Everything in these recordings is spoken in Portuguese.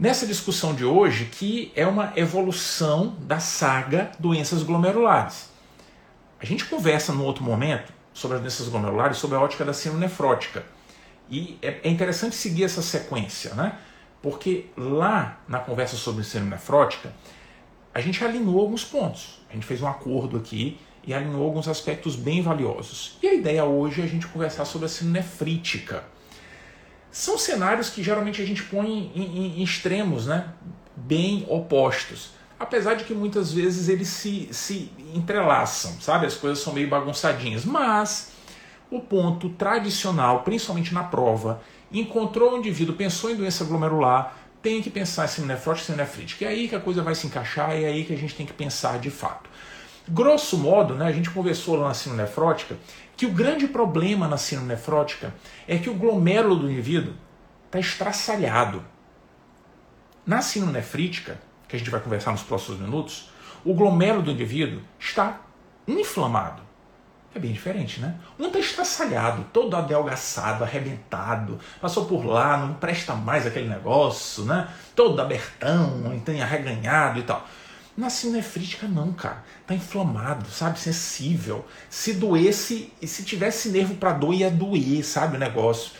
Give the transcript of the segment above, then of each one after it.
nessa discussão de hoje que é uma evolução da saga doenças glomerulares. A gente conversa num outro momento sobre as doenças glomerulares, sobre a ótica da síndrome nefrótica. E é, é interessante seguir essa sequência, né? Porque lá na conversa sobre síndrome nefrótica, a gente alinhou alguns pontos. A gente fez um acordo aqui e alinhou alguns aspectos bem valiosos. E a ideia hoje é a gente conversar sobre a síndrome nefrítica são cenários que geralmente a gente põe em, em, em extremos, né? bem opostos. Apesar de que muitas vezes eles se, se entrelaçam, sabe? As coisas são meio bagunçadinhas. Mas o ponto tradicional, principalmente na prova, encontrou o indivíduo, pensou em doença glomerular, tem que pensar em síndrome nefrótica e síndrome nefrítica. É aí que a coisa vai se encaixar, é aí que a gente tem que pensar de fato. Grosso modo, né, a gente conversou lá na síndrome nefrótica que o grande problema na síndrome nefrótica é que o glomérulo do indivíduo está estraçalhado. Na síndrome nefrítica, que a gente vai conversar nos próximos minutos, o glomérulo do indivíduo está inflamado. É bem diferente, né? Um está estraçalhado, todo adelgaçado, arrebentado, passou por lá, não presta mais aquele negócio, né? Todo abertão, tem arreganhado e tal. Na sinefrítica não, cara. Tá inflamado, sabe? Sensível. Se doesse, se tivesse nervo para dor, ia doer, sabe? O negócio.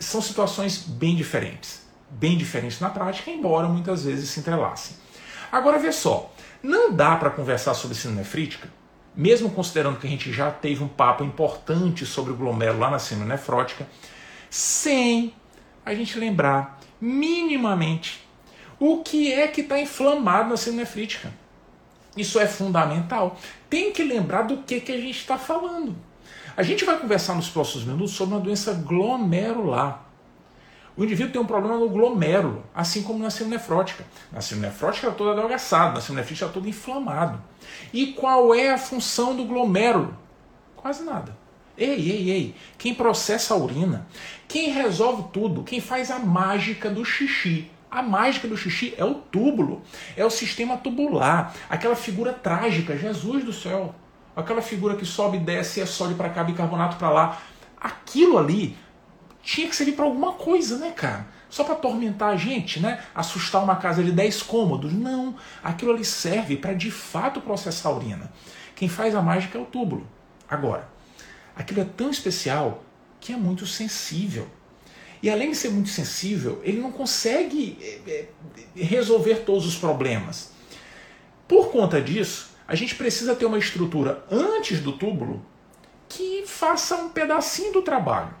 São situações bem diferentes. Bem diferentes na prática, embora muitas vezes se entrelacem. Agora, vê só. Não dá para conversar sobre sinefrítica, mesmo considerando que a gente já teve um papo importante sobre o glomérulo lá na síndrome nefrótica, sem a gente lembrar minimamente o que é que está inflamado na síndrome nefrítica. Isso é fundamental. Tem que lembrar do que, que a gente está falando. A gente vai conversar nos próximos minutos sobre uma doença glomerular. O indivíduo tem um problema no glomérulo, assim como na síndrome nefrótica. Na síndrome nefrótica está todo adelgaçado, na síndrome nefrítica está todo inflamado. E qual é a função do glomérulo? Quase nada. Ei, ei, ei, quem processa a urina, quem resolve tudo, quem faz a mágica do xixi, a mágica do xixi é o túbulo, é o sistema tubular, aquela figura trágica, Jesus do céu, aquela figura que sobe e desce, é sódio para cá, bicarbonato para lá. Aquilo ali tinha que servir para alguma coisa, né, cara? Só para atormentar a gente, né? Assustar uma casa de 10 cômodos. Não, aquilo ali serve para de fato processar a urina. Quem faz a mágica é o túbulo. Agora, aquilo é tão especial que é muito sensível. E além de ser muito sensível, ele não consegue é, é, resolver todos os problemas. Por conta disso, a gente precisa ter uma estrutura antes do túbulo que faça um pedacinho do trabalho.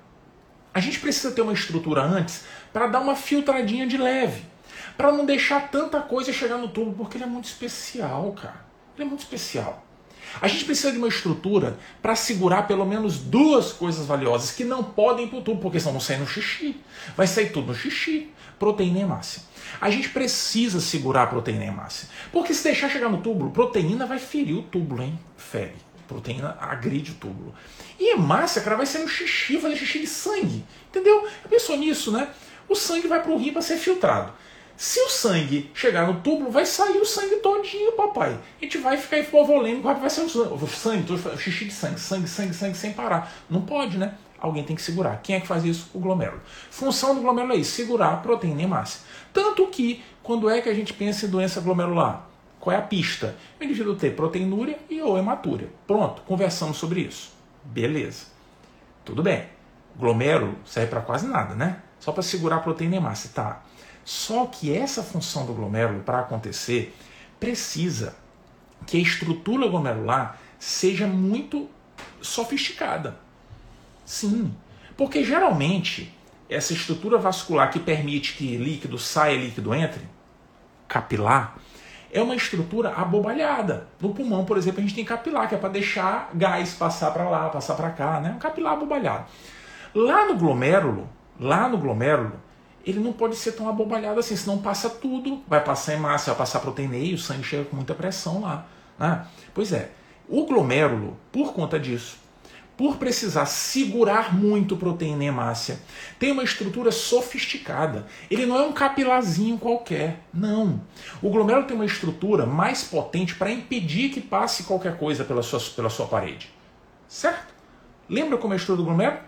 A gente precisa ter uma estrutura antes para dar uma filtradinha de leve, para não deixar tanta coisa chegar no túbulo, porque ele é muito especial, cara. Ele é muito especial. A gente precisa de uma estrutura para segurar pelo menos duas coisas valiosas que não podem ir para o tubo, porque senão vão sair no xixi. Vai sair tudo no xixi, proteína e hemácia. A gente precisa segurar a proteína e hemácia. Porque se deixar chegar no túbulo, proteína vai ferir o túbulo, hein? Fere. Proteína agride o túbulo. E hemácia, cara, vai ser no xixi, fazer xixi de sangue. Entendeu? Pensou nisso, né? O sangue vai para o rim para ser filtrado. Se o sangue chegar no túbulo, vai sair o sangue todinho, papai. A gente vai ficar hipovolêmico, vai ser o sangue, xixi de sangue, sangue, sangue, sangue, sem parar. Não pode, né? Alguém tem que segurar. Quem é que faz isso? O glomérulo. Função do glomérulo é isso, segurar a proteína hemácia. Tanto que, quando é que a gente pensa em doença glomerular? Qual é a pista? O indivíduo ter proteinúria e ou hematúria. Pronto, conversamos sobre isso. Beleza. Tudo bem. Glomérulo serve para quase nada, né? Só para segurar a proteína hemácia. Tá. Só que essa função do glomérulo, para acontecer, precisa que a estrutura glomerular seja muito sofisticada. Sim, porque geralmente essa estrutura vascular que permite que líquido saia e líquido entre, capilar, é uma estrutura abobalhada. No pulmão, por exemplo, a gente tem capilar, que é para deixar gás passar para lá, passar para cá, né? Um capilar abobalhado. Lá no glomérulo, lá no glomérulo, ele não pode ser tão abobalhado assim, senão passa tudo, vai passar hemácia, vai passar proteína e o sangue chega com muita pressão lá. Né? Pois é, o glomérulo, por conta disso, por precisar segurar muito proteína e hemácia, tem uma estrutura sofisticada. Ele não é um capilarzinho qualquer, não. O glomérulo tem uma estrutura mais potente para impedir que passe qualquer coisa pela sua, pela sua parede. Certo? Lembra como é a estrutura do glomérulo?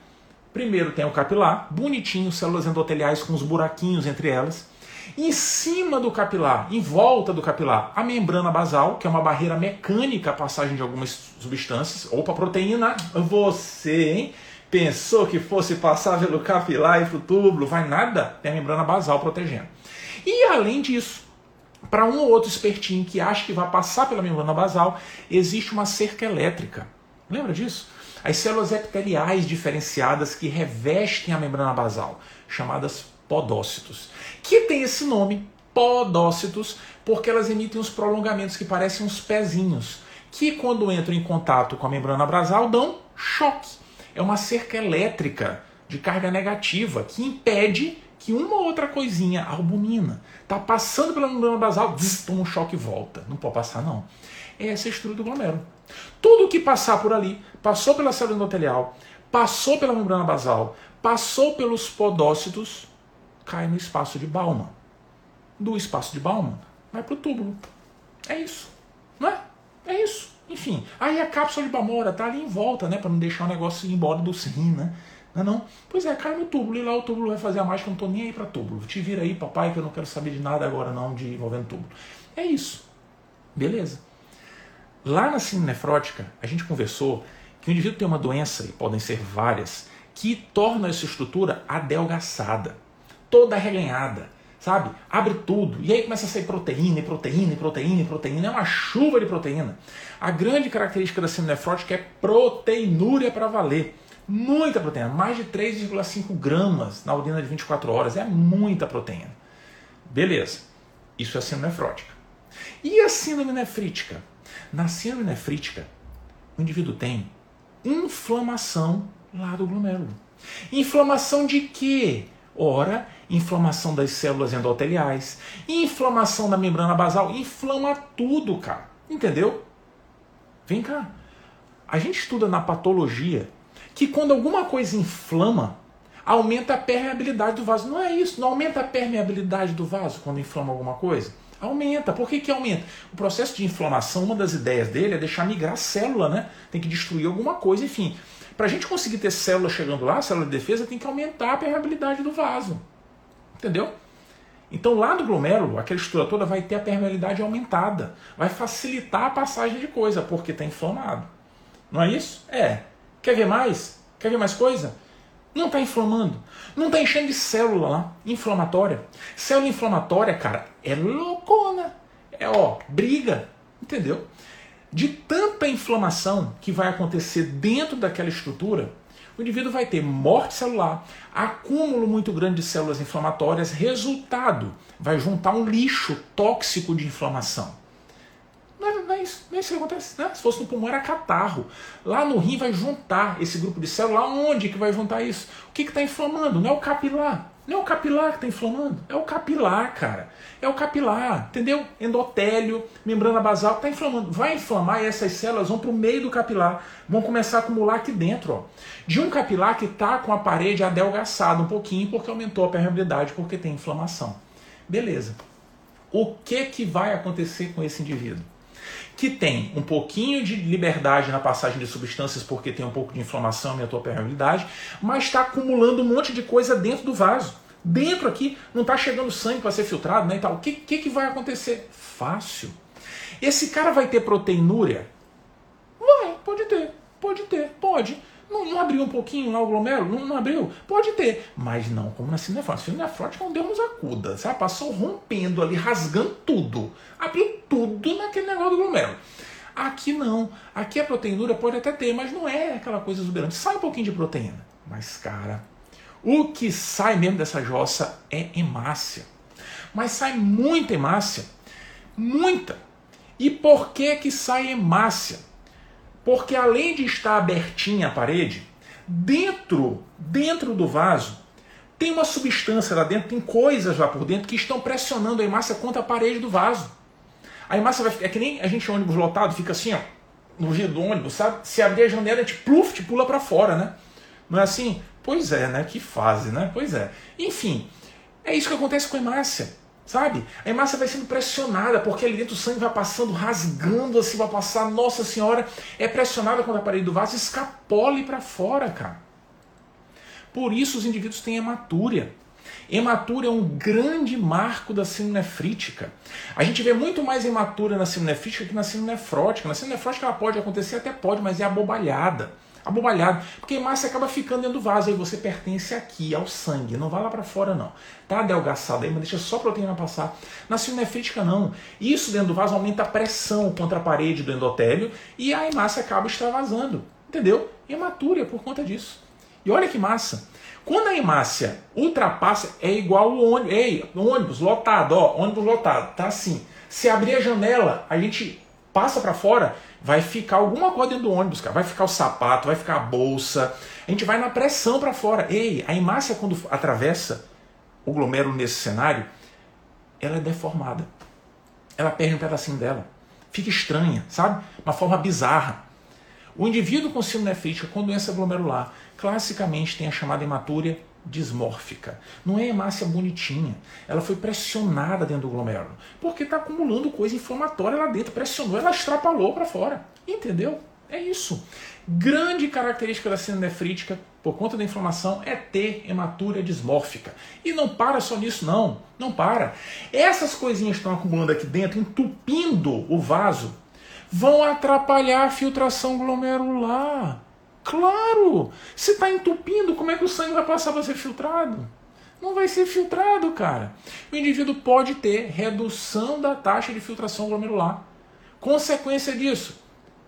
Primeiro tem o capilar, bonitinho, células endoteliais com os buraquinhos entre elas. Em cima do capilar, em volta do capilar, a membrana basal, que é uma barreira mecânica à passagem de algumas substâncias. Opa, proteína, você, hein? Pensou que fosse passar pelo capilar e pro túbulo? Vai nada, tem a membrana basal protegendo. E além disso, para um ou outro espertinho que acha que vai passar pela membrana basal, existe uma cerca elétrica. Lembra disso? As células epiteliais diferenciadas que revestem a membrana basal, chamadas podócitos, que tem esse nome, podócitos, porque elas emitem uns prolongamentos que parecem uns pezinhos, que quando entram em contato com a membrana basal dão choque. É uma cerca elétrica de carga negativa que impede que uma outra coisinha, albumina, está passando pela membrana basal, toma um choque e volta. Não pode passar, não. Essa é a estrutura do glomérulo. Tudo que passar por ali, passou pela célula endotelial, passou pela membrana basal, passou pelos podócitos, cai no espaço de Bauman. Do espaço de Bauman, vai para o túbulo. É isso. Não é? É isso. Enfim, aí a cápsula de Bamora tá ali em volta, né? Para não deixar o negócio ir embora do rim, né? Não, é não? Pois é, cai no túbulo e lá o túbulo vai fazer a mágica, não tô nem aí para túbulo. Te vira aí, papai, que eu não quero saber de nada agora não de envolvendo túbulo. É isso. Beleza. Lá na síndrome nefrótica, a gente conversou que o indivíduo tem uma doença, e podem ser várias, que torna essa estrutura adelgaçada, toda arreganhada, sabe? Abre tudo, e aí começa a sair proteína, e proteína, e proteína, e proteína, é uma chuva de proteína. A grande característica da síndrome nefrótica é proteinúria para valer. Muita proteína, mais de 3,5 gramas na urina de 24 horas, é muita proteína. Beleza, isso é síndrome nefrótica. E a síndrome nefrítica? Na síndrome nefrítica, o indivíduo tem inflamação lá do glomérulo. Inflamação de quê? Ora, inflamação das células endoteliais, inflamação da membrana basal, inflama tudo, cara. Entendeu? Vem cá. A gente estuda na patologia que quando alguma coisa inflama, aumenta a permeabilidade do vaso. Não é isso, não aumenta a permeabilidade do vaso quando inflama alguma coisa? Aumenta. Por que, que aumenta? O processo de inflamação, uma das ideias dele é deixar migrar a célula, né? Tem que destruir alguma coisa, enfim. Para a gente conseguir ter célula chegando lá, célula de defesa, tem que aumentar a permeabilidade do vaso. Entendeu? Então lá no glomérulo, aquela estrutura toda vai ter a permeabilidade aumentada. Vai facilitar a passagem de coisa, porque está inflamado. Não é isso? É. Quer ver mais? Quer ver mais coisa? Não está inflamando. Não está enchendo de célula lá, inflamatória. Célula inflamatória, cara, é loucona. É, ó, briga. Entendeu? De tanta inflamação que vai acontecer dentro daquela estrutura, o indivíduo vai ter morte celular, acúmulo muito grande de células inflamatórias, resultado, vai juntar um lixo tóxico de inflamação. Não é, não é isso, não é isso que acontece. Né? Se fosse no pulmão, era catarro. Lá no rim vai juntar esse grupo de células. Onde que vai juntar isso? O que está inflamando? Não é o capilar. Não é o capilar que está inflamando, é o capilar, cara. É o capilar, entendeu? Endotélio, membrana basal, está inflamando. Vai inflamar e essas células vão para o meio do capilar, vão começar a acumular aqui dentro, ó. De um capilar que está com a parede adelgaçada um pouquinho, porque aumentou a permeabilidade, porque tem inflamação. Beleza. O que, que vai acontecer com esse indivíduo? Que tem um pouquinho de liberdade na passagem de substâncias, porque tem um pouco de inflamação, aumentou a permeabilidade, mas está acumulando um monte de coisa dentro do vaso. Dentro aqui não está chegando sangue para ser filtrado, né? E tal. O que, que, que vai acontecer? Fácil. Esse cara vai ter proteinúria? Vai, pode ter, pode ter, pode. Não, não abriu um pouquinho lá o glomérulo? Não, não abriu? Pode ter. Mas não como na cinefrótica. Cinefrótica não deu nos acuda, sabe? Passou rompendo ali, rasgando tudo. Abriu tudo naquele negócio do glomérulo. Aqui não. Aqui a proteinúria pode até ter, mas não é aquela coisa exuberante. Sai um pouquinho de proteína. Mas, cara, o que sai mesmo dessa jossa é hemácia. Mas sai muita hemácia. Muita. E por que que sai hemácia? Porque além de estar abertinha a parede, dentro, dentro do vaso, tem uma substância lá dentro, tem coisas lá por dentro que estão pressionando a hemácia contra a parede do vaso. A hemácia vai ficar, é que nem a gente ônibus lotado, fica assim, ó, no vidro do ônibus, sabe? Se abrir a janela, a gente pluf, te pula para fora, né? Não é assim? Pois é, né? Que fase, né? Pois é. Enfim, é isso que acontece com a hemácia. Sabe? A hemácia vai sendo pressionada, porque ali dentro o sangue vai passando, rasgando assim, vai passar, nossa senhora, é pressionada contra a parede do vaso, escapole para fora, cara. Por isso os indivíduos têm hematúria. Hematura é um grande marco da síndrome nefrítica. A gente vê muito mais hematura na síndrome nefrítica que na síndrome nefrótica. Na síndrome nefrótica ela pode acontecer, até pode, mas é abobalhada. Abobalhada. Porque a hemácia acaba ficando dentro do vaso, aí você pertence aqui, ao sangue. Não vai lá para fora, não. Tá adelgaçado aí, mas deixa só a proteína passar. Na síndrome nefrítica, não. Isso dentro do vaso aumenta a pressão contra a parede do endotélio e a hemácia acaba extravasando. Entendeu? Hematura é por conta disso. E olha que massa. Quando a hemácia ultrapassa, é igual o ônibus. Ei, ônibus lotado, ó, ônibus lotado, tá assim. Se abrir a janela, a gente passa para fora, vai ficar alguma coisa dentro do ônibus, cara. Vai ficar o sapato, vai ficar a bolsa. A gente vai na pressão para fora. Ei, a hemácia quando atravessa o glomérulo nesse cenário, ela é deformada. Ela perde um pedacinho dela. Fica estranha, sabe? Uma forma bizarra. O indivíduo com síndrome nefrítica com doença glomerular classicamente tem a chamada hematúria dismórfica. Não é hemácia bonitinha. Ela foi pressionada dentro do glomérulo. Porque está acumulando coisa inflamatória lá dentro. Pressionou, ela extrapolou para fora. Entendeu? É isso. Grande característica da síndrome nefrítica, por conta da inflamação, é ter hematúria dismórfica. E não para só nisso, não. Não para. Essas coisinhas que estão acumulando aqui dentro, entupindo o vaso, vão atrapalhar a filtração glomerular. Claro! Se está entupindo, como é que o sangue vai passar para ser filtrado? Não vai ser filtrado, cara. O indivíduo pode ter redução da taxa de filtração glomerular. Consequência disso,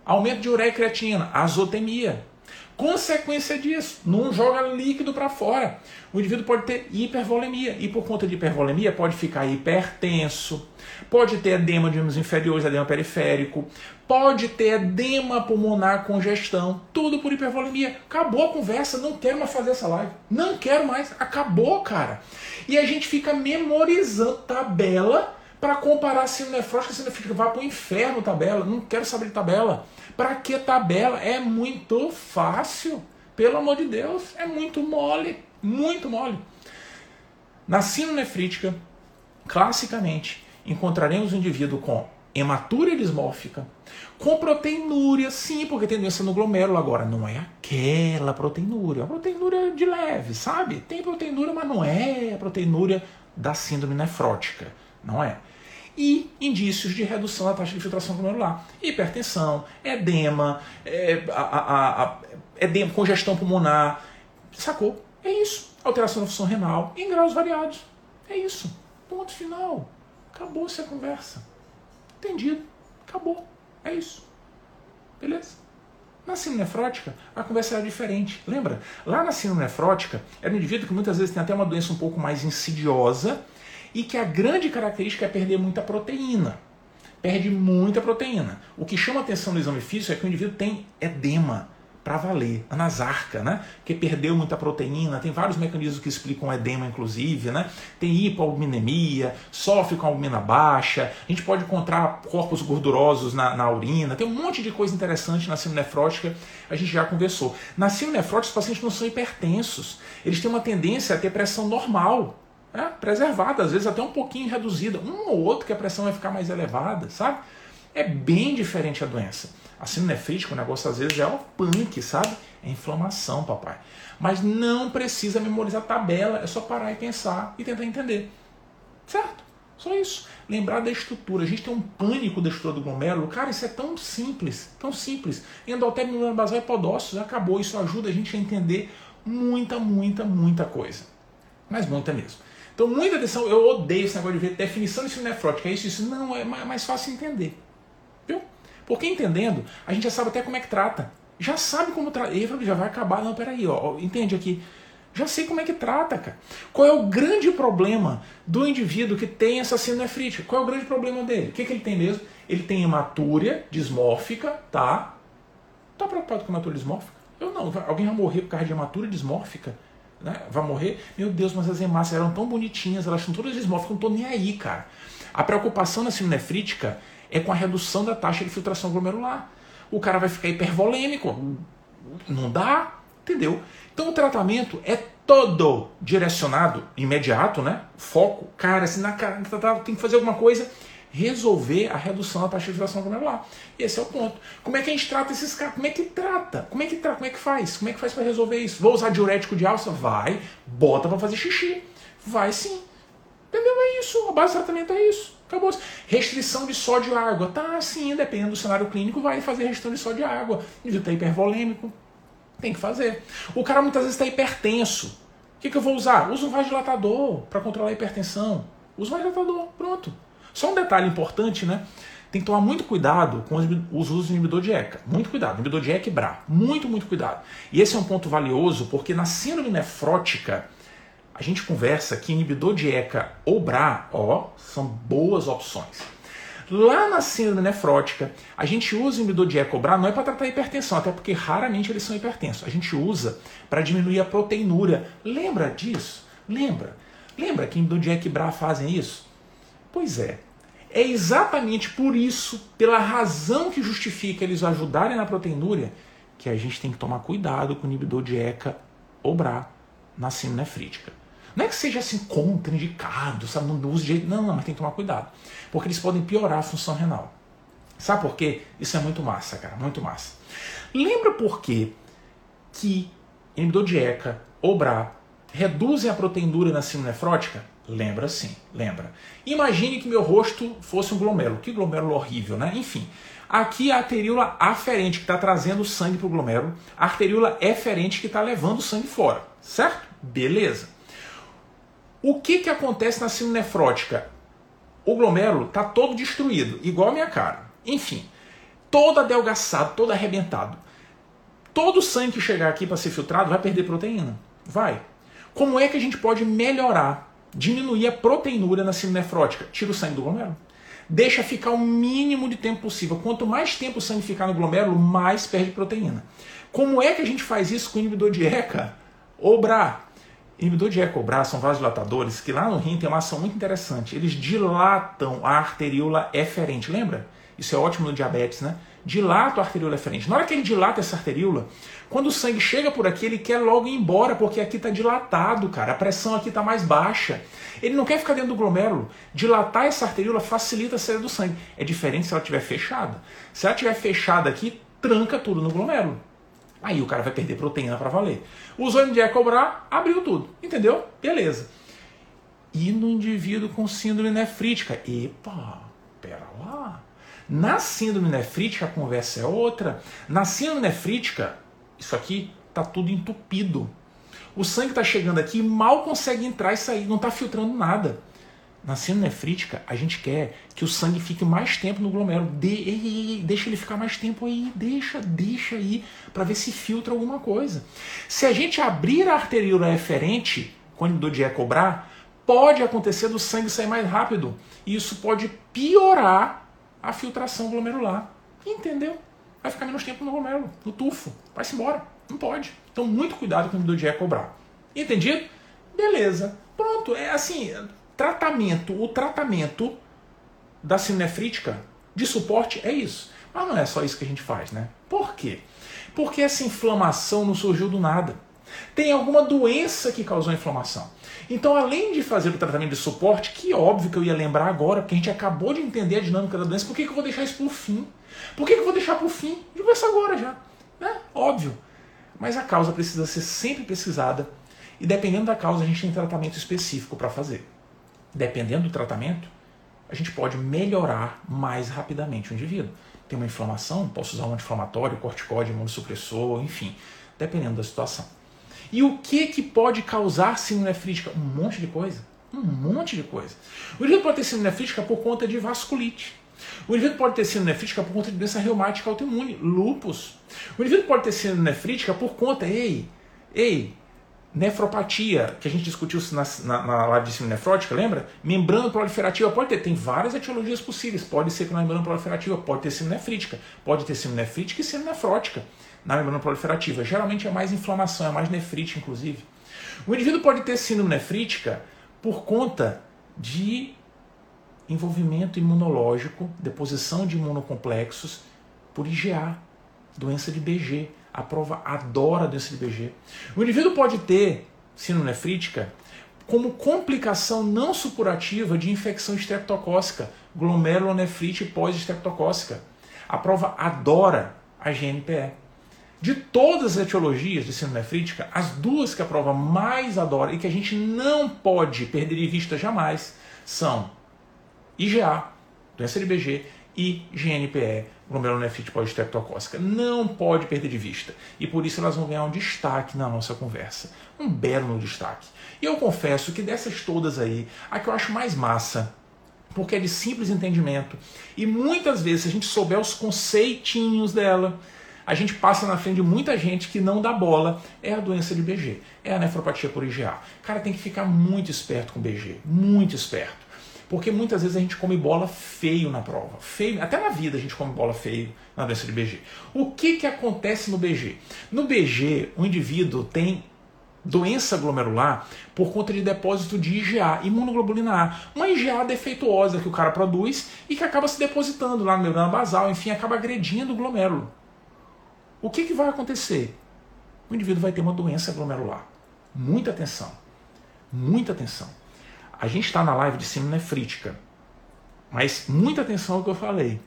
aumento de ureia e creatina, azotemia. Consequência disso, não joga líquido para fora. O indivíduo pode ter hipervolemia e por conta de hipervolemia pode ficar hipertenso, pode ter edema de membros inferiores, edema periférico, pode ter edema pulmonar, congestão, tudo por hipervolemia. Acabou a conversa, não quero mais fazer essa live. Não quero mais, acabou, cara. E a gente fica memorizando tabela para comparar síndrome nefrótica e síndrome nefrítica. Vai para o inferno tabela, não quero saber de tabela. Para que tabela? É muito fácil. Pelo amor de Deus, é muito mole, muito mole. Na síndrome nefrítica, classicamente, encontraremos um indivíduo com hematúria dismórfica, com proteinúria, sim, porque tem doença no glomérulo agora. Não é aquela proteinúria, é uma proteinúria de leve, sabe? Tem proteinúria, mas não é a proteinúria da síndrome nefrótica, não é? e indícios de redução da taxa de filtração glomerular. Hipertensão, edema, é, a, a, a, edema, congestão pulmonar. Sacou? É isso. Alteração da função renal em graus variados. É isso. Ponto final. Acabou-se a conversa. Entendido. Acabou. É isso. Beleza? Na síndrome nefrótica, a conversa era diferente. Lembra? Lá na síndrome nefrótica, era um indivíduo que muitas vezes tem até uma doença um pouco mais insidiosa, e que a grande característica é perder muita proteína. Perde muita proteína. O que chama atenção no exame físico é que o indivíduo tem edema para valer, anasarca, né? Que perdeu muita proteína, tem vários mecanismos que explicam edema, inclusive, né? Tem hipoalbuminemia, sofre com albumina baixa, a gente pode encontrar corpos gordurosos na, na urina, tem um monte de coisa interessante na síndrome nefrótica, a gente já conversou. Na síndrome nefrótica, os pacientes não são hipertensos, eles têm uma tendência a ter pressão normal, é, preservada, às vezes até um pouquinho reduzida, um ou outro que a pressão vai ficar mais elevada, sabe? É bem diferente a doença. A síndrome nefrítica, o negócio às vezes é o punk, sabe? É inflamação, papai. Mas não precisa memorizar tabela, é só parar e pensar e tentar entender. Certo? Só isso. Lembrar da estrutura. A gente tem um pânico da estrutura do glomérulo. Cara, isso é tão simples, tão simples. Endotélio basal e podócitos, acabou. Isso ajuda a gente a entender muita, muita, muita coisa. Mas muita mesmo. Então, muita atenção, eu odeio esse negócio de ver definição de síndrome nefrótica. É isso, isso. Não, é mais fácil entender. Viu? Porque entendendo, a gente já sabe até como é que trata. Já sabe como trata. Já vai acabar. Não, peraí, ó, entende aqui. Já sei como é que trata, cara. Qual é o grande problema do indivíduo que tem essa nefrítica? Qual é o grande problema dele? O que, que ele tem mesmo? Ele tem hematúria dismórfica, tá? Tá preocupado com hematúria dismórfica? Eu não. Alguém vai morrer por causa de hematúria dismórfica? né, vai morrer. Meu Deus, mas as hemácias eram tão bonitinhas, elas estão todas dismórficas, não estou nem aí, cara. A preocupação na síndrome nefrítica é com a redução da taxa de filtração glomerular. O cara vai ficar hipervolêmico. Não dá, entendeu? Então o tratamento é todo direcionado, imediato, né? Foco, cara, se na cara tem que fazer alguma coisa resolver a redução da taxa de filtração glomerular. Esse é o ponto. Como é que a gente trata esses caras? Como é que trata? Como é que trata? Como é que faz? Como é que faz para resolver isso? Vou usar diurético de alça? Vai, bota para fazer xixi. Vai sim. Entendeu? É isso. A base do tratamento é isso. Acabou. Restrição de sódio água. Tá, sim, dependendo do cenário clínico, vai fazer restrição de sódio água. Indivíduo está hipervolêmico. Tem que fazer. O cara muitas vezes está hipertenso. O que, que eu vou usar? Usa um vasodilatador para controlar a hipertensão. Usa um vasodilatador. Pronto. Só um detalhe importante, né? Tem que tomar muito cuidado com os usos de inibidor de ECA. Muito cuidado. Inibidor de ECA e BRA. Muito, muito cuidado. E esse é um ponto valioso porque na síndrome nefrótica a gente conversa que inibidor de ECA ou BRA, ó, são boas opções. Lá na síndrome nefrótica, a gente usa o inibidor de ECA ou BRA não é para tratar hipertensão, até porque raramente eles são hipertensos. A gente usa para diminuir a proteinúria. Lembra disso? Lembra? Lembra que inibidor de ECA e BRA fazem isso? Pois é. É exatamente por isso, pela razão que justifica eles ajudarem na proteinúria, que a gente tem que tomar cuidado com o inibidor de ECA ou BRA na síndrome nefrítica. Não é que seja assim contraindicado, sabe? Não uso de jeito. Não, não, mas tem que tomar cuidado. Porque eles podem piorar a função renal. Sabe por quê? Isso é muito massa, cara. Muito massa. Lembra por quê que inibidor de ECA ou BRA reduzem a proteinúria na síndrome nefrótica? Lembra sim, lembra. Imagine que meu rosto fosse um glomérulo. Que glomérulo horrível, né? Enfim. Aqui a arteríola aferente que está trazendo sangue para o glomérulo, a arteríola eferente que está levando o sangue fora, certo? Beleza. O que, que acontece na síndrome nefrótica? O glomérulo está todo destruído, igual a minha cara. Enfim, todo adelgaçado, todo arrebentado. Todo o sangue que chegar aqui para ser filtrado vai perder proteína. Vai. Como é que a gente pode melhorar, diminuir a proteinúria na síndrome nefrótica? Tira o sangue do glomérulo. Deixa ficar o mínimo de tempo possível. Quanto mais tempo o sangue ficar no glomérulo, mais perde proteína. Como é que a gente faz isso com o inibidor de ECA ou BRA? Inibidor de EcoBRA são vasodilatadores que lá no rim tem uma ação muito interessante. Eles dilatam a arteríola eferente. Lembra? Isso é ótimo no diabetes, né? Dilata a arteríola eferente. Na hora que ele dilata essa arteríola, quando o sangue chega por aqui, ele quer logo ir embora, porque aqui está dilatado, cara. A pressão aqui está mais baixa. Ele não quer ficar dentro do glomérulo. Dilatar essa arteríola facilita a saída do sangue. É diferente se ela estiver fechada. Se ela estiver fechada aqui, tranca tudo no glomérulo. Aí o cara vai perder proteína para valer. Usou de cobrar, abriu tudo. Entendeu? Beleza. E no indivíduo com síndrome nefrítica? Epa, pera lá. Na síndrome nefrítica a conversa é outra. Na síndrome nefrítica, isso aqui tá tudo entupido. O sangue está chegando aqui e mal consegue entrar e sair, não está filtrando nada. Na nefrítica, a gente quer que o sangue fique mais tempo no glomérulo. De, deixa ele ficar mais tempo aí, deixa, deixa aí, para ver se filtra alguma coisa. Se a gente abrir a arteríola eferente, quando o dia cobrar, pode acontecer do sangue sair mais rápido. E isso pode piorar a filtração glomerular. Entendeu? Vai ficar menos tempo no glomérulo, no tufo. Vai-se embora. Não pode. Então, muito cuidado quando o dia cobrar. Entendido? Beleza. Pronto. É assim tratamento, o tratamento da sinefrítica de suporte é isso. Mas não é só isso que a gente faz, né? Por quê? Porque essa inflamação não surgiu do nada. Tem alguma doença que causou a inflamação. Então, além de fazer o tratamento de suporte, que óbvio que eu ia lembrar agora, porque a gente acabou de entender a dinâmica da doença, por que, que eu vou deixar isso por fim? Por que, que eu vou deixar por fim? Eu vou agora já. Né? Óbvio. Mas a causa precisa ser sempre pesquisada e dependendo da causa a gente tem tratamento específico para fazer dependendo do tratamento, a gente pode melhorar mais rapidamente o indivíduo. Tem uma inflamação, posso usar um anti-inflamatório, corticóide, imunossupressor, enfim, dependendo da situação. E o que, que pode causar síndrome nefrítica? Um monte de coisa. Um monte de coisa. O indivíduo pode ter síndrome nefrítica por conta de vasculite. O indivíduo pode ter síndrome nefrítica por conta de doença reumática autoimune, lupus. O indivíduo pode ter síndrome nefrítica por conta, ei, ei, Nefropatia, que a gente discutiu na, na, na live de síndrome nefrótica, lembra? Membrana proliferativa pode ter, tem várias etiologias possíveis. Pode ser que na membrana proliferativa pode ter síndrome nefrítica, pode ter síndrome nefrítica e síndrome nefrótica na membrana proliferativa. Geralmente é mais inflamação, é mais nefrite, inclusive. O indivíduo pode ter síndrome nefrítica por conta de envolvimento imunológico, deposição de imunocomplexos por IgA, doença de BG a prova adora desse IBG. O indivíduo pode ter síndrome nefrítica como complicação não supurativa de infecção estreptocócica, glomerulonefrite pós-estreptocócica. A prova adora a GNPE. De todas as etiologias de síndrome nefrítica, as duas que a prova mais adora e que a gente não pode perder de vista jamais são IgA, doença de BG, e GNPE, glomerulonefrite poliestreptocócica. Não pode perder de vista. E por isso elas vão ganhar um destaque na nossa conversa. Um belo destaque. E eu confesso que dessas todas aí, a que eu acho mais massa, porque é de simples entendimento, e muitas vezes, se a gente souber os conceitinhos dela, a gente passa na frente de muita gente que não dá bola, é a doença de BG, é a nefropatia por IgA. Cara, tem que ficar muito esperto com BG, muito esperto. Porque muitas vezes a gente come bola feio na prova. Feio, até na vida a gente come bola feio na doença de BG. O que, que acontece no BG? No BG, o indivíduo tem doença glomerular por conta de depósito de IgA, imunoglobulina A. Uma IgA defeituosa que o cara produz e que acaba se depositando lá no membrana basal, enfim, acaba agredindo o glomérulo. O que, que vai acontecer? O indivíduo vai ter uma doença glomerular. Muita atenção. Muita atenção. A gente está na live de síndrome nefrítica. Mas muita atenção ao que eu falei.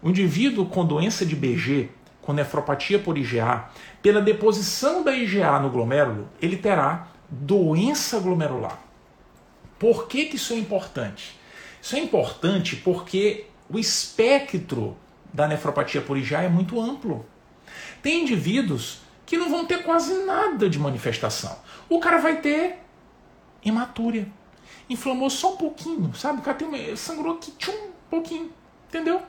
O indivíduo com doença de BG, com nefropatia por IgA, pela deposição da IgA no glomérulo, ele terá doença glomerular. Por que, que isso é importante? Isso é importante porque o espectro da nefropatia por IgA é muito amplo. Tem indivíduos que não vão ter quase nada de manifestação. O cara vai ter hematúria. Inflamou só um pouquinho, sabe? O cara tem uma, sangrou aqui, tchum, um pouquinho, entendeu?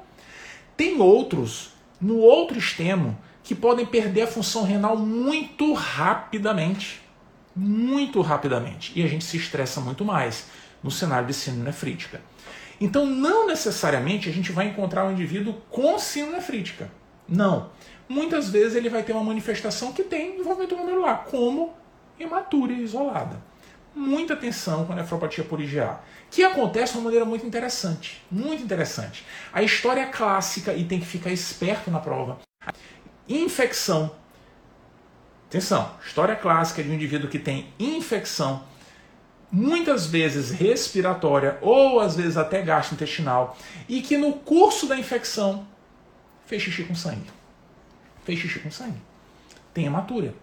Tem outros, no outro extremo, que podem perder a função renal muito rapidamente. Muito rapidamente. E a gente se estressa muito mais no cenário de síndrome nefrítica. Então, não necessariamente a gente vai encontrar um indivíduo com síndrome nefrítica. Não muitas vezes ele vai ter uma manifestação que tem envolvimento glomerular, como hematúria isolada. Muita atenção com a nefropatia por IgA, que acontece de uma maneira muito interessante, muito interessante. A história é clássica e tem que ficar esperto na prova. Infecção. Atenção, história clássica de um indivíduo que tem infecção, muitas vezes respiratória ou às vezes até gastrointestinal, e que no curso da infecção fez xixi com sangue fez xixi com sangue. Tem hematura.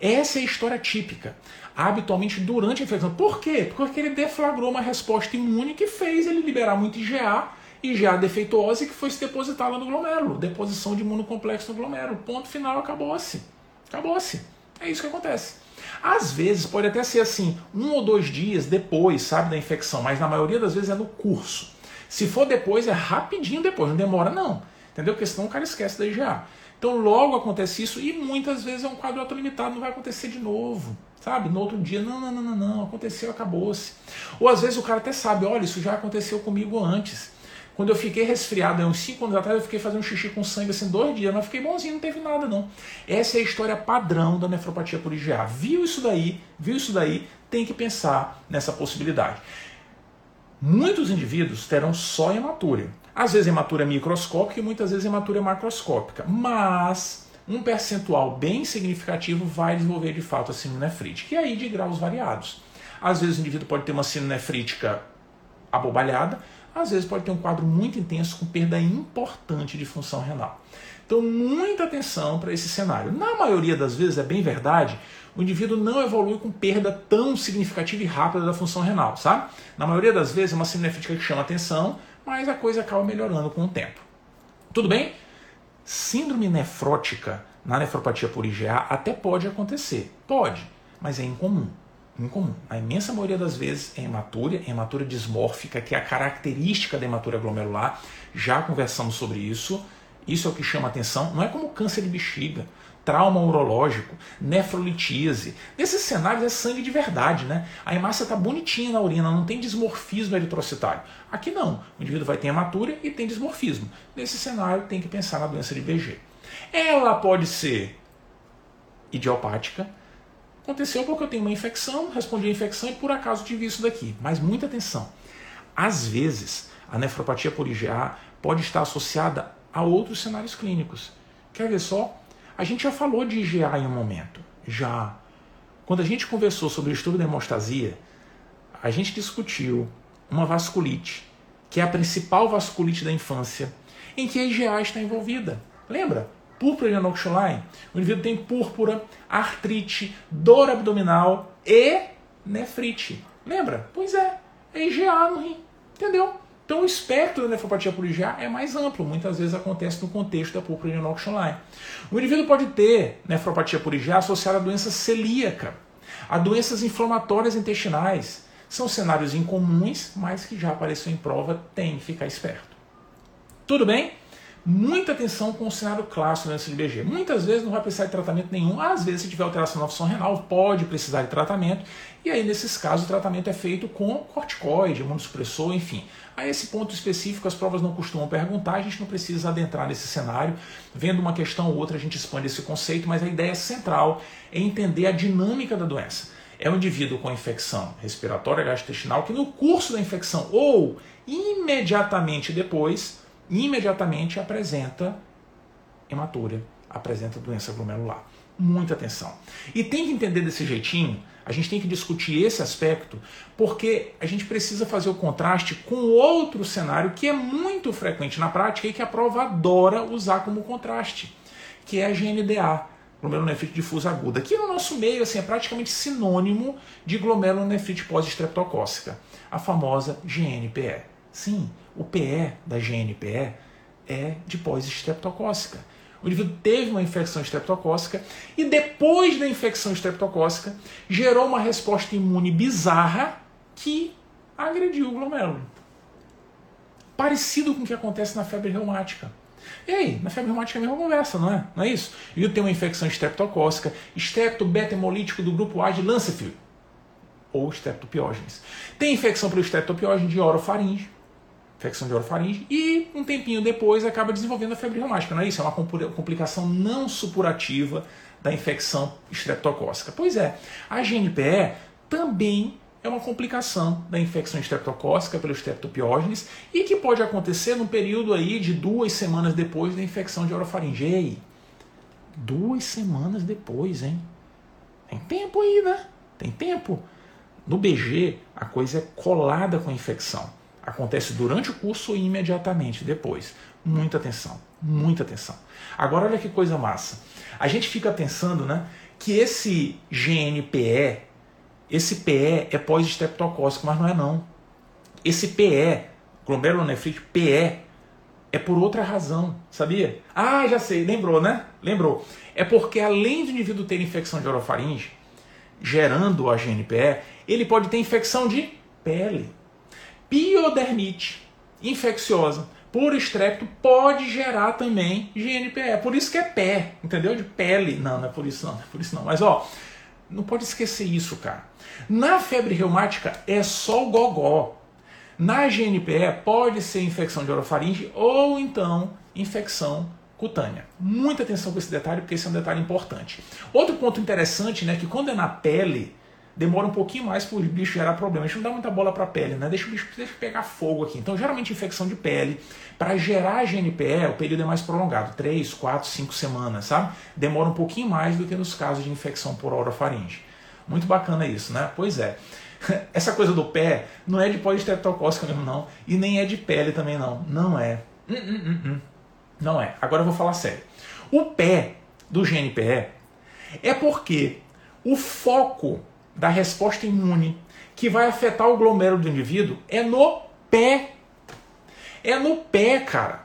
Essa é a história típica. Habitualmente durante a infecção. Por quê? Porque ele deflagrou uma resposta imune que fez ele liberar muito IgA, IgA defeituosa que foi se depositar lá no glomérulo. Deposição de imunocomplexo no glomérulo. Ponto final, acabou-se. Acabou-se. É isso que acontece. Às vezes pode até ser assim, um ou dois dias depois, sabe, da infecção, mas na maioria das vezes é no curso. Se for depois, é rapidinho depois, não demora não. Entendeu? Porque senão o cara esquece da IgA. Então logo acontece isso e muitas vezes é um quadro autolimitado, não vai acontecer de novo. Sabe? No outro dia, não, não, não, não, não aconteceu, acabou-se. Ou às vezes o cara até sabe, olha, isso já aconteceu comigo antes. Quando eu fiquei resfriado, uns 5 anos atrás, eu fiquei fazendo xixi com sangue assim dois dias, mas fiquei bonzinho, não teve nada não. Essa é a história padrão da nefropatia por IgA. Viu isso daí, viu isso daí, tem que pensar nessa possibilidade. Muitos indivíduos terão só hematúria. Às vezes hematura é microscópica e muitas vezes hematura é macroscópica. Mas um percentual bem significativo vai desenvolver de fato a nefrítica. E aí de graus variados. Às vezes o indivíduo pode ter uma síndrome nefrítica abobalhada, às vezes pode ter um quadro muito intenso com perda importante de função renal. Então, muita atenção para esse cenário. Na maioria das vezes, é bem verdade, o indivíduo não evolui com perda tão significativa e rápida da função renal, sabe? Na maioria das vezes, é uma síndrome nefrítica que chama atenção, mas a coisa acaba melhorando com o tempo. Tudo bem? Síndrome nefrótica na nefropatia por IgA até pode acontecer. Pode, mas é incomum. Incomum. A imensa maioria das vezes é hematúria, hematúria dismórfica, que é a característica da hematúria glomerular. Já conversamos sobre isso. Isso é o que chama atenção. Não é como câncer de bexiga trauma urológico, nefrolitíase. Nesses cenários é sangue de verdade, né? A hemácia está bonitinha na urina, não tem dismorfismo eritrocitário. Aqui não, o indivíduo vai ter hematúria e tem dismorfismo. Nesse cenário tem que pensar na doença de BG. Ela pode ser idiopática, aconteceu porque eu tenho uma infecção, respondi a infecção e por acaso tive isso daqui. Mas muita atenção. Às vezes, a nefropatia por IgA pode estar associada a outros cenários clínicos. Quer ver só? A gente já falou de IgA em um momento, já. Quando a gente conversou sobre o estudo da hemostasia, a gente discutiu uma vasculite, que é a principal vasculite da infância, em que a IgA está envolvida. Lembra? Púrpura de Anoxolai, o indivíduo tem púrpura, artrite, dor abdominal e nefrite. Lembra? Pois é, é IgA no rim. Entendeu? Então o espectro da nefropatia por IgA é mais amplo, muitas vezes acontece no contexto da púrpura de. O indivíduo pode ter nefropatia por IgA associada a doença celíaca, a doenças inflamatórias intestinais. São cenários incomuns, mas que já apareceu em prova, tem que ficar esperto. Tudo bem? Muita atenção com o cenário clássico da doença de BG. Muitas vezes não vai precisar de tratamento nenhum, às vezes, se tiver alteração na função renal, pode precisar de tratamento, e aí, nesses casos, o tratamento é feito com corticoide, imunossupressor, enfim. A esse ponto específico, as provas não costumam perguntar, a gente não precisa adentrar nesse cenário. Vendo uma questão ou outra, a gente expande esse conceito, mas a ideia central é entender a dinâmica da doença. É um indivíduo com infecção respiratória gastrointestinal que, no curso da infecção ou imediatamente depois, imediatamente apresenta hematúria, apresenta doença glomerular. Muita atenção. E tem que entender desse jeitinho, a gente tem que discutir esse aspecto, porque a gente precisa fazer o contraste com outro cenário que é muito frequente na prática e que a prova adora usar como contraste, que é a GNDA, glomerulonefrite difusa aguda, que no nosso meio assim, é praticamente sinônimo de glomerulonefrite pós-estreptocócica, a famosa GNPE. Sim, o PE da GNPE é de pós-estreptocócica. O indivíduo teve uma infecção estreptocócica e depois da infecção estreptocócica gerou uma resposta imune bizarra que agrediu o glomérulo. Parecido com o que acontece na febre reumática. E aí, na febre reumática é a mesma conversa, não é? Não é isso? E tem uma infecção estreptocócica, estrepto beta hemolítico do grupo A de Lancefield, ou estreptopiógenes. Tem infecção pelo estreptopiógene de orofaringe, infecção de orofaringe, e um tempinho depois acaba desenvolvendo a febre reumática, não é isso? É uma complicação não supurativa da infecção estreptocócica. Pois é, a GNPE também é uma complicação da infecção estreptocócica pelo Streptopiógenes e que pode acontecer no período aí de duas semanas depois da infecção de orofaringe. Ei, duas semanas depois, hein? Tem tempo aí, né? Tem tempo. No BG, a coisa é colada com a infecção. Acontece durante o curso e imediatamente depois. Muita atenção, muita atenção. Agora olha que coisa massa. A gente fica pensando, né, que esse GNPE, esse PE é pós-estreptocócico, mas não é não. Esse PE, glomerulonefrite PE, é por outra razão, sabia? Ah, já sei, lembrou, né? Lembrou. É porque além do indivíduo ter infecção de orofaringe, gerando a GNPE, ele pode ter infecção de pele piodermite infecciosa por estrepto pode gerar também GNPE. Por isso que é pé, entendeu? De pele. Não, não é por isso não, não é por isso não. Mas ó, não pode esquecer isso, cara. Na febre reumática é só o gogó. Na GNPE pode ser infecção de orofaringe ou então infecção cutânea. Muita atenção com esse detalhe, porque esse é um detalhe importante. Outro ponto interessante, né, que quando é na pele, demora um pouquinho mais para o bicho gerar problema. A gente não dá muita bola para a pele, né? Deixa o bicho deixa pegar fogo aqui. Então, geralmente, infecção de pele, para gerar GNPE, o período é mais prolongado 3, 4, 5 semanas, sabe? Demora um pouquinho mais do que nos casos de infecção por orofaringe. Muito bacana isso, né? Pois é. Essa coisa do pé não é de pós-estreptocócica mesmo, não. E nem é de pele também, não. Não é. Hum, hum, hum. não é. Agora eu vou falar sério. O pé do GNPE é porque o foco da resposta imune que vai afetar o glomérulo do indivíduo é no pé. É no pé, cara.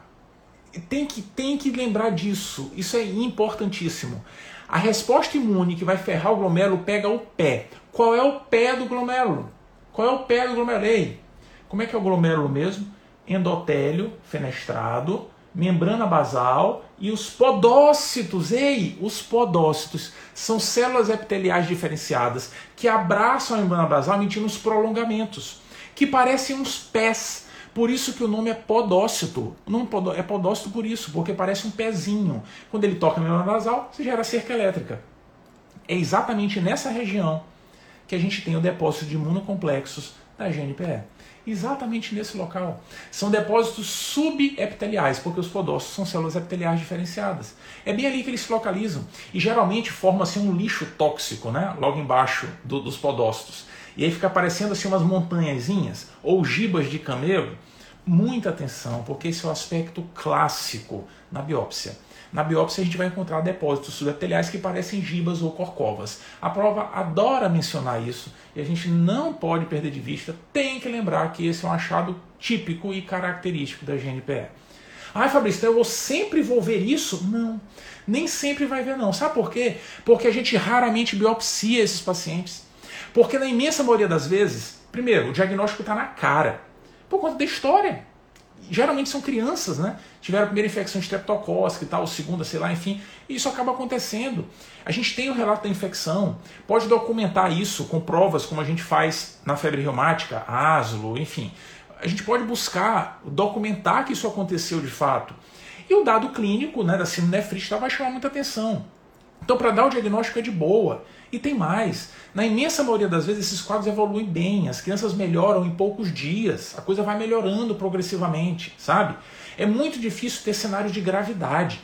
Tem que, tem que lembrar disso. Isso é importantíssimo. A resposta imune que vai ferrar o glomérulo pega o pé. Qual é o pé do glomérulo? Qual é o pé do glomérulo? Ei, como é que é o glomérulo mesmo? Endotélio fenestrado, membrana basal e os podócitos. Ei, os podócitos são células epiteliais diferenciadas que abraçam a membrana basal emitindo os prolongamentos, que parecem uns pés. Por isso que o nome é podócito. O nome é podócito por isso, porque parece um pezinho. Quando ele toca na membrana basal, se gera cerca elétrica. É exatamente nessa região que a gente tem o depósito de imunocomplexos da GNPE exatamente nesse local. São depósitos subepiteliais, porque os podócitos são células epiteliais diferenciadas. É bem ali que eles se localizam. E geralmente forma-se um lixo tóxico, né? logo embaixo do, dos podócitos. E aí fica aparecendo assim umas montanhazinhas, ou gibas de camelo, Muita atenção, porque esse é o aspecto clássico na biópsia. Na biópsia a gente vai encontrar depósitos subepiteliais que parecem gibas ou corcovas. A prova adora mencionar isso e a gente não pode perder de vista, tem que lembrar que esse é um achado típico e característico da GNPE. Ai, Fabrício, então eu vou sempre vou ver isso? Não, nem sempre vai ver não. Sabe por quê? Porque a gente raramente biopsia esses pacientes. Porque na imensa maioria das vezes, primeiro, o diagnóstico está na cara, por conta da história geralmente são crianças, né? Tiveram a primeira infecção estreptocócica e tal, segunda, sei lá, enfim. E isso acaba acontecendo. A gente tem o relato da infecção, pode documentar isso com provas como a gente faz na febre reumática, aslo, enfim. A gente pode buscar documentar que isso aconteceu de fato. E o dado clínico né, da sinonefrite vai chamar muita atenção. Então, para dar o diagnóstico é de boa. E tem mais. Na imensa maioria das vezes, esses quadros evoluem bem, as crianças melhoram em poucos dias, a coisa vai melhorando progressivamente, sabe? É muito difícil ter cenários de gravidade.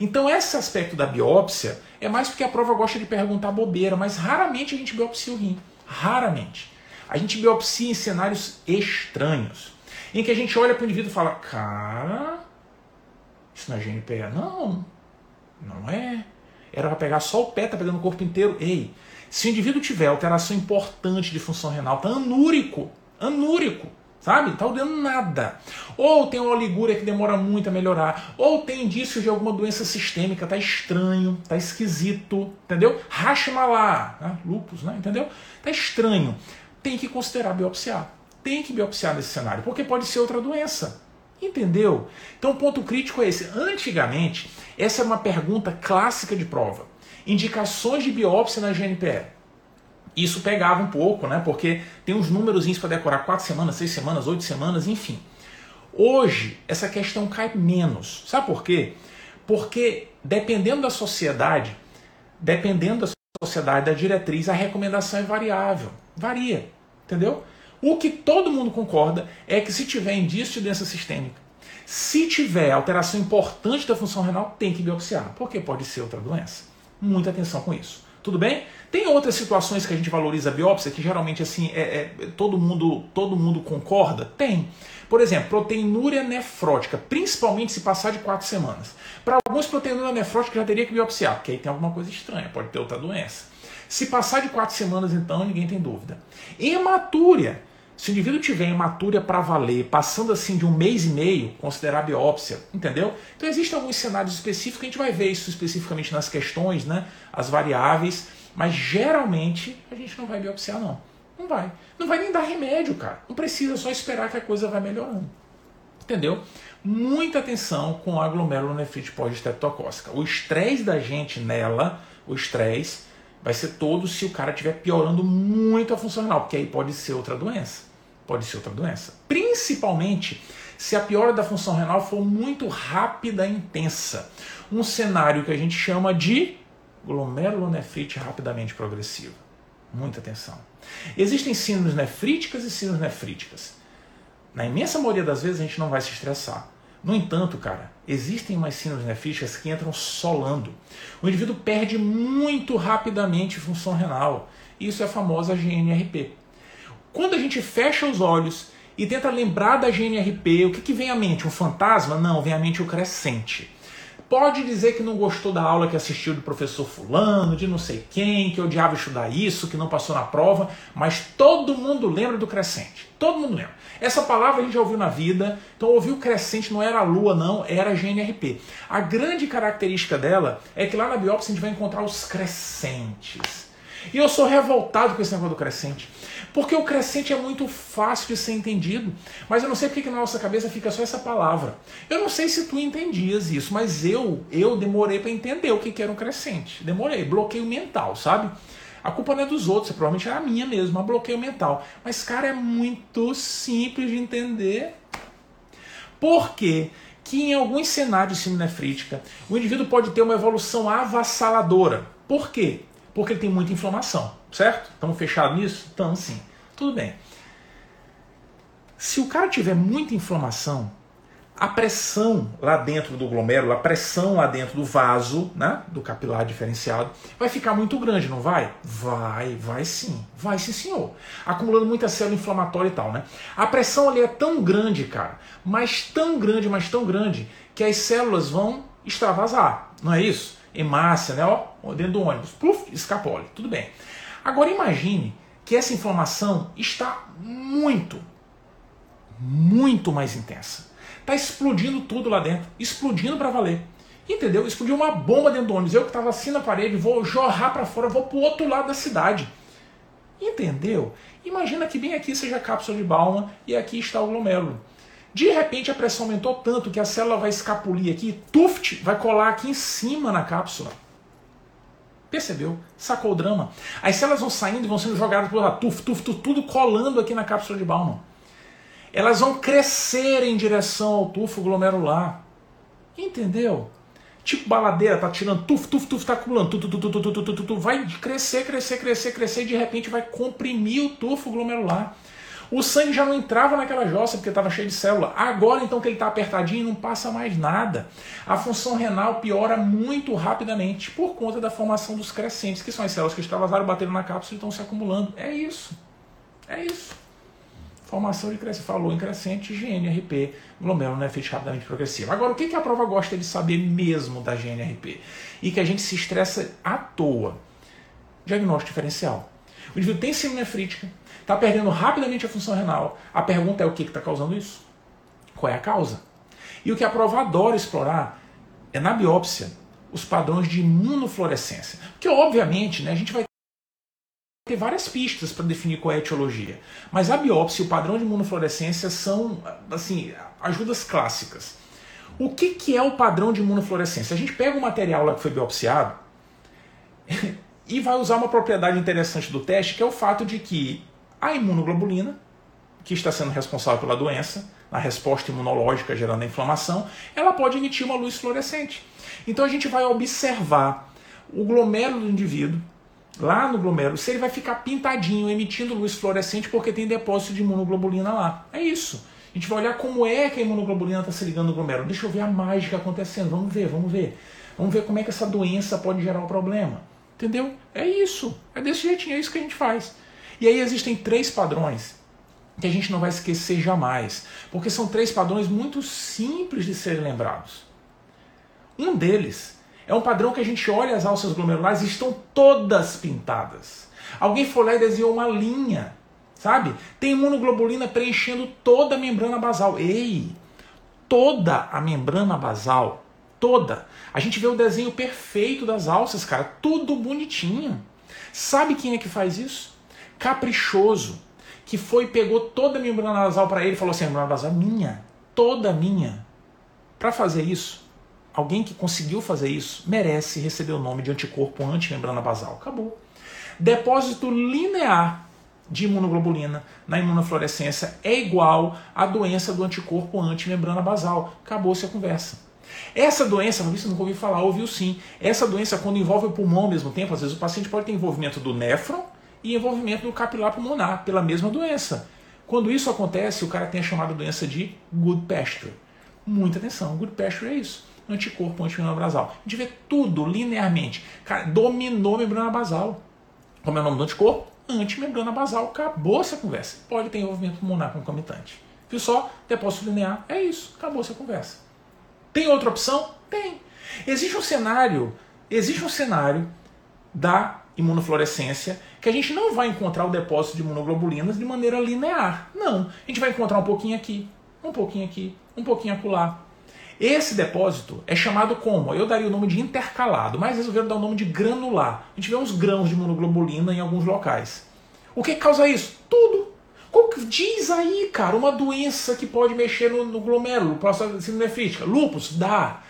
Então, esse aspecto da biópsia é mais porque a prova gosta de perguntar bobeira, mas raramente a gente biopsia o rim. Raramente. A gente biopsia em cenários estranhos, em que a gente olha para o indivíduo e fala: Cara, isso não é GNPE? Não, não é. Era para pegar só o pé, tá pegando o corpo inteiro. Ei, se o indivíduo tiver alteração importante de função renal, tá anúrico, anúrico, sabe? Tá olhando nada. Ou tem uma oligúria que demora muito a melhorar, ou tem indícios de alguma doença sistêmica, tá estranho, tá esquisito, entendeu? Hashimola, né? lupus, né? Entendeu? Tá estranho. Tem que considerar biopsiar. Tem que biopsiar nesse cenário, porque pode ser outra doença. Entendeu? Então o ponto crítico é esse. Antigamente, essa é uma pergunta clássica de prova. Indicações de biópsia na GNPE. Isso pegava um pouco, né? Porque tem uns números para decorar quatro semanas, seis semanas, oito semanas, enfim. Hoje, essa questão cai menos. Sabe por quê? Porque dependendo da sociedade, dependendo da sociedade, da diretriz, a recomendação é variável. Varia. Entendeu? O que todo mundo concorda é que se tiver indício de doença sistêmica, se tiver alteração importante da função renal, tem que biopsiar, porque pode ser outra doença. Muita atenção com isso. Tudo bem? Tem outras situações que a gente valoriza a biópsia que geralmente assim é, é, todo mundo todo mundo concorda? Tem. Por exemplo, proteinúria nefrótica, principalmente se passar de quatro semanas. Para alguns, proteinúria nefrótica já teria que biopsiar, porque aí tem alguma coisa estranha, pode ter outra doença. Se passar de quatro semanas, então, ninguém tem dúvida. Hematúria. Se o indivíduo tiver hematúria para valer, passando assim de um mês e meio, considerar biópsia, entendeu? Então existem alguns cenários específicos, a gente vai ver isso especificamente nas questões, né? As variáveis, mas geralmente a gente não vai biopsiar, não. Não vai. Não vai nem dar remédio, cara. Não precisa, só esperar que a coisa vai melhorando. Entendeu? Muita atenção com a glomerulonefrite pós-estreptocócica. O estresse da gente nela, o estresse, vai ser todo se o cara estiver piorando muito a função renal, porque aí pode ser outra doença. Pode ser outra doença. Principalmente se a piora da função renal for muito rápida e intensa. Um cenário que a gente chama de glomerulonefrite rapidamente progressiva. Muita atenção. Existem síndromes nefríticas e síndromes nefríticas. Na imensa maioria das vezes a gente não vai se estressar. No entanto, cara, existem umas síndromes nefríticas que entram solando. O indivíduo perde muito rapidamente função renal. Isso é a famosa GNRP. Quando a gente fecha os olhos e tenta lembrar da GNRP, o que, que vem à mente? Um fantasma? Não, vem à mente o crescente. Pode dizer que não gostou da aula que assistiu do professor fulano, de não sei quem, que odiava estudar isso, que não passou na prova, mas todo mundo lembra do crescente. Todo mundo lembra. Essa palavra a gente já ouviu na vida, então ouviu crescente não era a lua não, era a GNRP. A grande característica dela é que lá na biópsia a gente vai encontrar os crescentes. E eu sou revoltado com esse negócio do crescente. Porque o crescente é muito fácil de ser entendido, mas eu não sei porque que na nossa cabeça fica só essa palavra. Eu não sei se tu entendias isso, mas eu eu demorei para entender o que, que era um crescente. Demorei, bloqueio mental, sabe? A culpa não é dos outros, provavelmente era a minha mesmo, um bloqueio mental. Mas, cara, é muito simples de entender. Por quê? que em alguns cenários de síndrome nefrítica, o indivíduo pode ter uma evolução avassaladora. Por quê? Porque ele tem muita inflamação, certo? Estamos fechados nisso? Estamos sim. Tudo bem. Se o cara tiver muita inflamação, a pressão lá dentro do glomérulo, a pressão lá dentro do vaso, né, do capilar diferenciado, vai ficar muito grande, não vai? Vai, vai sim, vai sim senhor. Acumulando muita célula inflamatória e tal, né? A pressão ali é tão grande, cara, mas tão grande, mas tão grande, que as células vão extravasar, não é isso? Hemácia, né, ó, dentro do ônibus, pluf, escapole, tudo bem. Agora imagine que essa inflamação está muito, muito mais intensa Tá explodindo tudo lá dentro, explodindo para valer. Entendeu? Explodiu uma bomba dentro do ônibus. Eu que estava assim na parede, vou jorrar para fora, vou pro outro lado da cidade. Entendeu? Imagina que bem aqui seja a cápsula de Bauman e aqui está o glomérulo. De repente a pressão aumentou tanto que a célula vai escapulir aqui, tuft, vai colar aqui em cima na cápsula. Percebeu? Sacou o drama? As células vão saindo e vão sendo jogadas por lá, tuf, tuf, tuf, tudo colando aqui na cápsula de Bauman elas vão crescer em direção ao tufo glomerular. Entendeu? Tipo baladeira, tá tirando tufo, tufo, tufo, tá acumulando, tu, tu, tu, tu, tu, tu, tu, vai crescer, crescer, crescer, crescer e de repente vai comprimir o tufo glomerular. O sangue já não entrava naquela jossa porque estava cheio de célula. Agora, então, que ele está apertadinho, não passa mais nada. A função renal piora muito rapidamente por conta da formação dos crescentes, que são as células que extravasaram, bateram na cápsula e estão se acumulando. É isso. É isso. Formação de crescente, falou em crescente, GNRP, glomerulonefrite rapidamente progressiva. Agora, o que, que a prova gosta de saber mesmo da GNRP? E que a gente se estressa à toa. Diagnóstico diferencial. O indivíduo tem síndrome nefrítica, está perdendo rapidamente a função renal. A pergunta é o que está causando isso? Qual é a causa? E o que a prova adora explorar é na biópsia os padrões de imunofluorescência. Porque, obviamente, né, a gente vai ter várias pistas para definir qual é a etiologia. Mas a biópsia e o padrão de imunofluorescência são, assim, ajudas clássicas. O que, que é o padrão de imunofluorescência? A gente pega o material lá que foi biopsiado e vai usar uma propriedade interessante do teste, que é o fato de que a imunoglobulina, que está sendo responsável pela doença, na resposta imunológica gerando a inflamação, ela pode emitir uma luz fluorescente. Então a gente vai observar o glomérulo do indivíduo, lá no glomérulo, se ele vai ficar pintadinho, emitindo luz fluorescente porque tem depósito de imunoglobulina lá. É isso. A gente vai olhar como é que a imunoglobulina está se ligando no glomérulo. Deixa eu ver a mágica acontecendo. Vamos ver, vamos ver. Vamos ver como é que essa doença pode gerar um problema. Entendeu? É isso. É desse jeitinho, é isso que a gente faz. E aí existem três padrões que a gente não vai esquecer jamais. Porque são três padrões muito simples de serem lembrados. Um deles é um padrão que a gente olha as alças glomerulares e estão todas pintadas. Alguém foi lá e desenhou uma linha, sabe? Tem imunoglobulina preenchendo toda a membrana basal. Ei, toda a membrana basal, toda. A gente vê o desenho perfeito das alças, cara, tudo bonitinho. Sabe quem é que faz isso? Caprichoso, que foi pegou toda a membrana basal para ele e falou assim: a membrana basal é minha, toda minha. Para fazer isso, Alguém que conseguiu fazer isso merece receber o nome de anticorpo antimembrana basal. Acabou. Depósito linear de imunoglobulina na imunofluorescência é igual à doença do anticorpo antimembrana basal. Acabou-se a conversa. Essa doença, você nunca ouviu falar, ouviu sim. Essa doença, quando envolve o pulmão ao mesmo tempo, às vezes o paciente pode ter envolvimento do néfron e envolvimento do capilar pulmonar pela mesma doença. Quando isso acontece, o cara tem a chamada doença de Goodpasture. Muita atenção, Goodpasture é isso anticorpo, antimembrana basal. A gente vê tudo linearmente. Cara, dominou a membrana basal. Como é o nome do anticorpo? Antimembrana basal. Acabou essa conversa. Pode ter envolvimento pulmonar concomitante. Viu só? Depósito linear. É isso. Acabou essa conversa. Tem outra opção? Tem. Existe um cenário, existe um cenário da imunofluorescência que a gente não vai encontrar o depósito de imunoglobulinas de maneira linear. Não. A gente vai encontrar um pouquinho aqui, um pouquinho aqui, um pouquinho acolá. Esse depósito é chamado como? Eu daria o nome de intercalado, mas resolveram dar o nome de granular. A gente vê uns grãos de imunoglobulina em alguns locais. O que causa isso? Tudo. Diz aí, cara, uma doença que pode mexer no, no glomérulo, próstata nefrítica. Lúpus? Dá.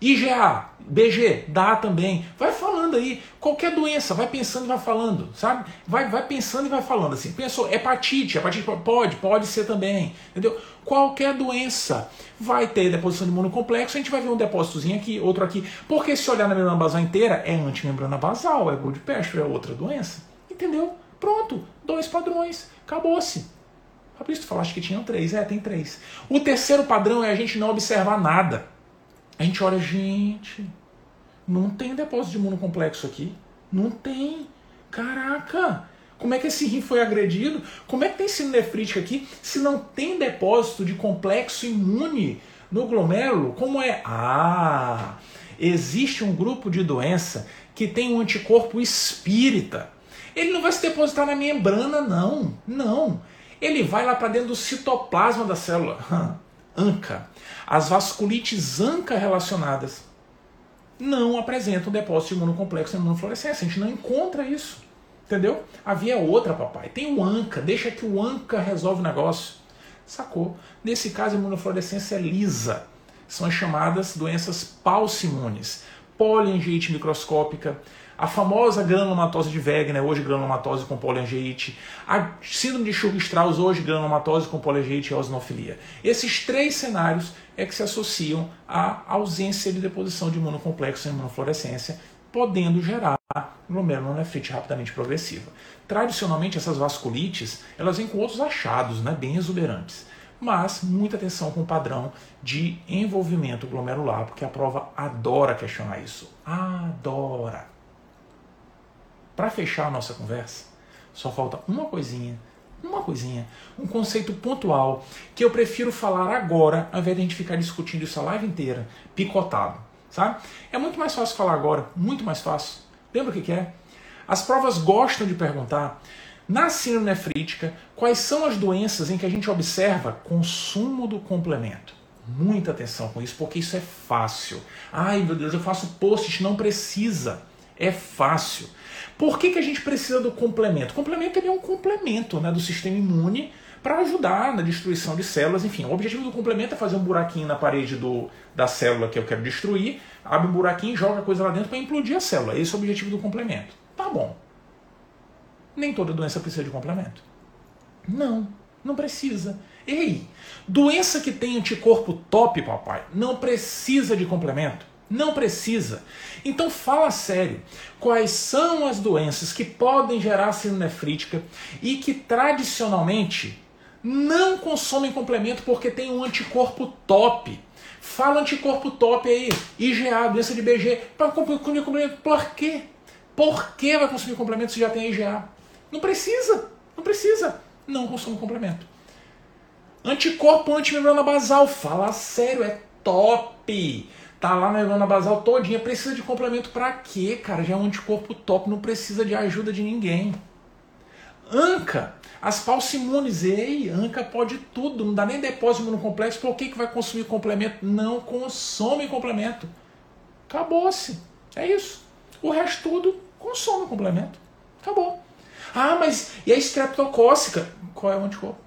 IgA, BG, dá também. Vai falando aí, qualquer doença, vai pensando e vai falando, sabe? Vai, vai pensando e vai falando assim. Pensou, hepatite, hepatite pode, pode ser também, entendeu? Qualquer doença vai ter deposição de imunocomplexo, a gente vai ver um depósitozinho aqui, outro aqui. Porque se olhar na membrana basal inteira, é antimembrana basal, é Goldpasture, é outra doença. Entendeu? Pronto, dois padrões, acabou-se. Fabrício, tu falaste que tinham três. É, tem três. O terceiro padrão é a gente não observar nada. A gente olha, gente, não tem depósito de imunocomplexo aqui. Não tem. Caraca! Como é que esse rim foi agredido? Como é que tem sinonefrítica aqui se não tem depósito de complexo imune no glomérulo? Como é? Ah, existe um grupo de doença que tem um anticorpo espírita. Ele não vai se depositar na membrana, não. Não. Ele vai lá para dentro do citoplasma da célula. ANCA. As vasculites ANCA relacionadas não apresentam depósito de imunocomplexo na imunofluorescência. A gente não encontra isso. Entendeu? A via é outra, papai. Tem o ANCA, deixa que o ANCA resolve o negócio. Sacou? Nesse caso, a imunofluorescência é lisa. São as chamadas doenças paucimunes. Poliangiite microscópica, a famosa granulomatose de Wegener, hoje granulomatose com poliangiite, a síndrome de Churg-Strauss, hoje granulomatose com poliangiite e osnofilia. Esses três cenários é que se associam à ausência de deposição de imunocomplexo em imunofluorescência, podendo gerar glomerulonefrite rapidamente progressiva. Tradicionalmente, essas vasculites, elas vêm com outros achados, né, bem exuberantes. Mas muita atenção com o padrão de envolvimento glomerular, porque a prova adora questionar isso. Adora. Para fechar a nossa conversa, só falta uma coisinha, uma coisinha, um conceito pontual que eu prefiro falar agora, ao invés de a gente ficar discutindo isso a live inteira, picotado, sabe? É muito mais fácil falar agora, muito mais fácil. Lembra o que, que é? As provas gostam de perguntar na síndrome nefrítica quais são as doenças em que a gente observa consumo do complemento. Muita atenção com isso, porque isso é fácil. Ai meu Deus, eu faço post, não precisa. É fácil. Por que, que a gente precisa do complemento? O complemento é um complemento né, do sistema imune para ajudar na destruição de células. Enfim, o objetivo do complemento é fazer um buraquinho na parede do, da célula que eu quero destruir, abre um buraquinho e joga a coisa lá dentro para implodir a célula. Esse é o objetivo do complemento. Tá bom. Nem toda doença precisa de complemento. Não, não precisa. Ei, doença que tem anticorpo top, papai, não precisa de complemento. Não precisa. Então fala sério. Quais são as doenças que podem gerar síndrome nefrítica e que tradicionalmente não consomem complemento porque tem um anticorpo top? Fala anticorpo top aí, IgA, doença de BG, para consumir complemento. Por quê? Por que vai consumir complemento se já tem IgA? Não precisa, não precisa. Não consome complemento. Anticorpo antimembrana basal, fala sério, é top tá lá na membrana basal todinha, precisa de complemento para quê, cara? Já é um anticorpo top, não precisa de ajuda de ninguém. ANCA, as falsimunes, ei, ANCA pode tudo, não dá nem depósito no complexo, por que, que vai consumir complemento? Não consome complemento. Acabou-se. É isso. O resto tudo consome complemento. Acabou. Ah, mas e a estreptocócica? Qual é o anticorpo?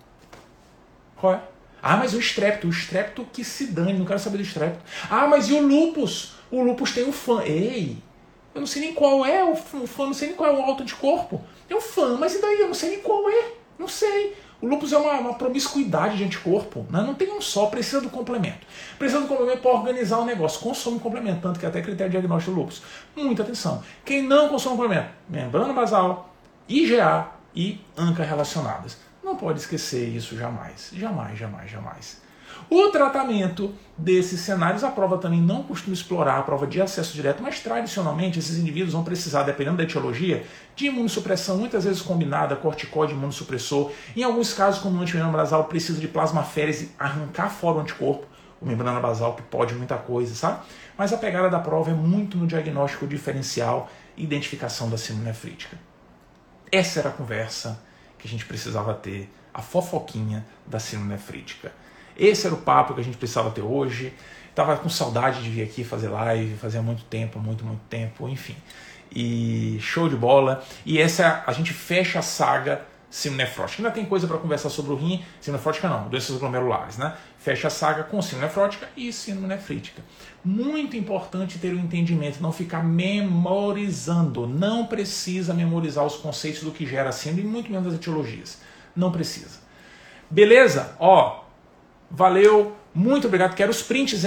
Qual é? Ah, mas o estrepto, o estrepto que se dane, não quero saber do estrepto. Ah, mas e o lupus? O lupus tem um fã. Ei, eu não sei nem qual é o fã, não sei nem qual é o alto de corpo. É um fã, mas e daí? Eu não sei nem qual é. Não sei. O lupus é uma, uma promiscuidade de anticorpo. Né? Não tem um só, precisa do complemento. Precisa do complemento para organizar o negócio. Consome complemento, tanto que até critério diagnóstico do lupus. Muita atenção. Quem não consome complemento? Membrana basal, IgA e ANCA relacionadas. Não pode esquecer isso jamais. Jamais, jamais, jamais. O tratamento desses cenários, a prova também não costuma explorar a prova de acesso direto, mas tradicionalmente esses indivíduos vão precisar, dependendo da etiologia, de imunossupressão, muitas vezes combinada, corticóide, imunossupressor. Em alguns casos, como no antimembrana basal, precisa de plasmaférese, arrancar fora o anticorpo, o membrana basal, que pode muita coisa, sabe? Mas a pegada da prova é muito no diagnóstico diferencial e identificação da síndrome nefrítica. Essa era a conversa a gente precisava ter, a fofoquinha da síndrome nefrítica. Esse era o papo que a gente precisava ter hoje. Tava com saudade de vir aqui fazer live, fazia muito tempo, muito, muito tempo, enfim. E show de bola. E essa a gente fecha a saga síndrome nefrótica. Ainda tem coisa para conversar sobre o rim, síndrome nefrótica não, doenças glomerulares, né? Fecha a saga com síndrome nefrótica e síndrome nefrítica. Muito importante ter o um entendimento, não ficar memorizando. Não precisa memorizar os conceitos do que gera síndrome, muito menos as etiologias. Não precisa. Beleza? Ó, valeu, muito obrigado. Quero os prints, hein?